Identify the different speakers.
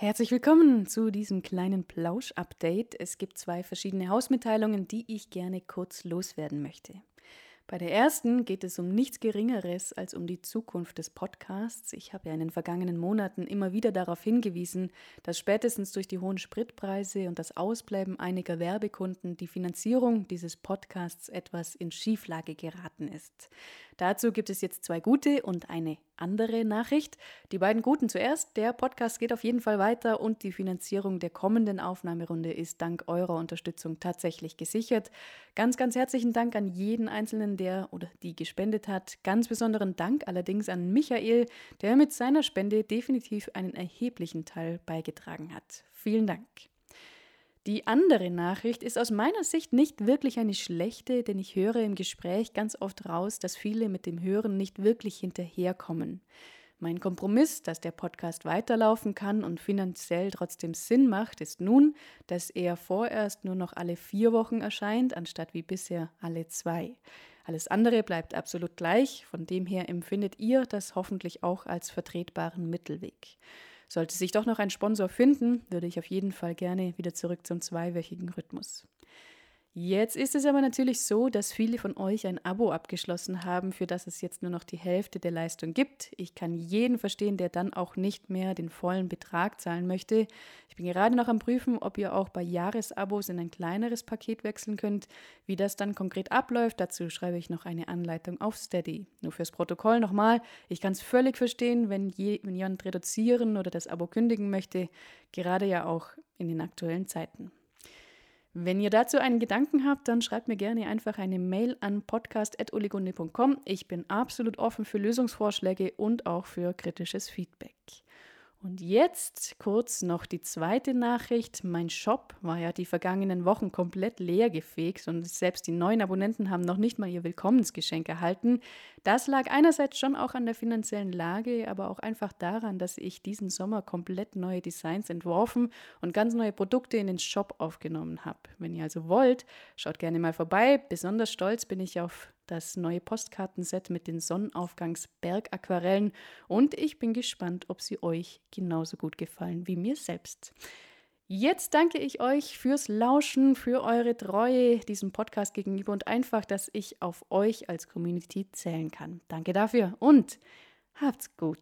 Speaker 1: Herzlich willkommen zu diesem kleinen Plausch-Update. Es gibt zwei verschiedene Hausmitteilungen, die ich gerne kurz loswerden möchte. Bei der ersten geht es um nichts Geringeres als um die Zukunft des Podcasts. Ich habe ja in den vergangenen Monaten immer wieder darauf hingewiesen, dass spätestens durch die hohen Spritpreise und das Ausbleiben einiger Werbekunden die Finanzierung dieses Podcasts etwas in Schieflage geraten ist. Dazu gibt es jetzt zwei gute und eine andere Nachricht. Die beiden guten zuerst. Der Podcast geht auf jeden Fall weiter und die Finanzierung der kommenden Aufnahmerunde ist dank eurer Unterstützung tatsächlich gesichert. Ganz, ganz herzlichen Dank an jeden Einzelnen, der oder die gespendet hat. Ganz besonderen Dank allerdings an Michael, der mit seiner Spende definitiv einen erheblichen Teil beigetragen hat. Vielen Dank. Die andere Nachricht ist aus meiner Sicht nicht wirklich eine schlechte, denn ich höre im Gespräch ganz oft raus, dass viele mit dem Hören nicht wirklich hinterherkommen. Mein Kompromiss, dass der Podcast weiterlaufen kann und finanziell trotzdem Sinn macht, ist nun, dass er vorerst nur noch alle vier Wochen erscheint, anstatt wie bisher alle zwei. Alles andere bleibt absolut gleich, von dem her empfindet ihr das hoffentlich auch als vertretbaren Mittelweg. Sollte sich doch noch ein Sponsor finden, würde ich auf jeden Fall gerne wieder zurück zum zweiwöchigen Rhythmus. Jetzt ist es aber natürlich so, dass viele von euch ein Abo abgeschlossen haben, für das es jetzt nur noch die Hälfte der Leistung gibt. Ich kann jeden verstehen, der dann auch nicht mehr den vollen Betrag zahlen möchte. Ich bin gerade noch am Prüfen, ob ihr auch bei Jahresabos in ein kleineres Paket wechseln könnt. Wie das dann konkret abläuft, dazu schreibe ich noch eine Anleitung auf Steady. Nur fürs Protokoll nochmal, ich kann es völlig verstehen, wenn, je, wenn jemand reduzieren oder das Abo kündigen möchte, gerade ja auch in den aktuellen Zeiten. Wenn ihr dazu einen Gedanken habt, dann schreibt mir gerne einfach eine Mail an podcast.oligonde.com. Ich bin absolut offen für Lösungsvorschläge und auch für kritisches Feedback. Und jetzt kurz noch die zweite Nachricht. Mein Shop war ja die vergangenen Wochen komplett leer gefegt und selbst die neuen Abonnenten haben noch nicht mal ihr Willkommensgeschenk erhalten. Das lag einerseits schon auch an der finanziellen Lage, aber auch einfach daran, dass ich diesen Sommer komplett neue Designs entworfen und ganz neue Produkte in den Shop aufgenommen habe. Wenn ihr also wollt, schaut gerne mal vorbei. Besonders stolz bin ich auf das neue Postkartenset mit den Sonnenaufgangsbergaquarellen und ich bin gespannt, ob sie euch genauso gut gefallen wie mir selbst. Jetzt danke ich euch fürs Lauschen, für eure Treue diesem Podcast gegenüber und einfach, dass ich auf euch als Community zählen kann. Danke dafür und habt's gut.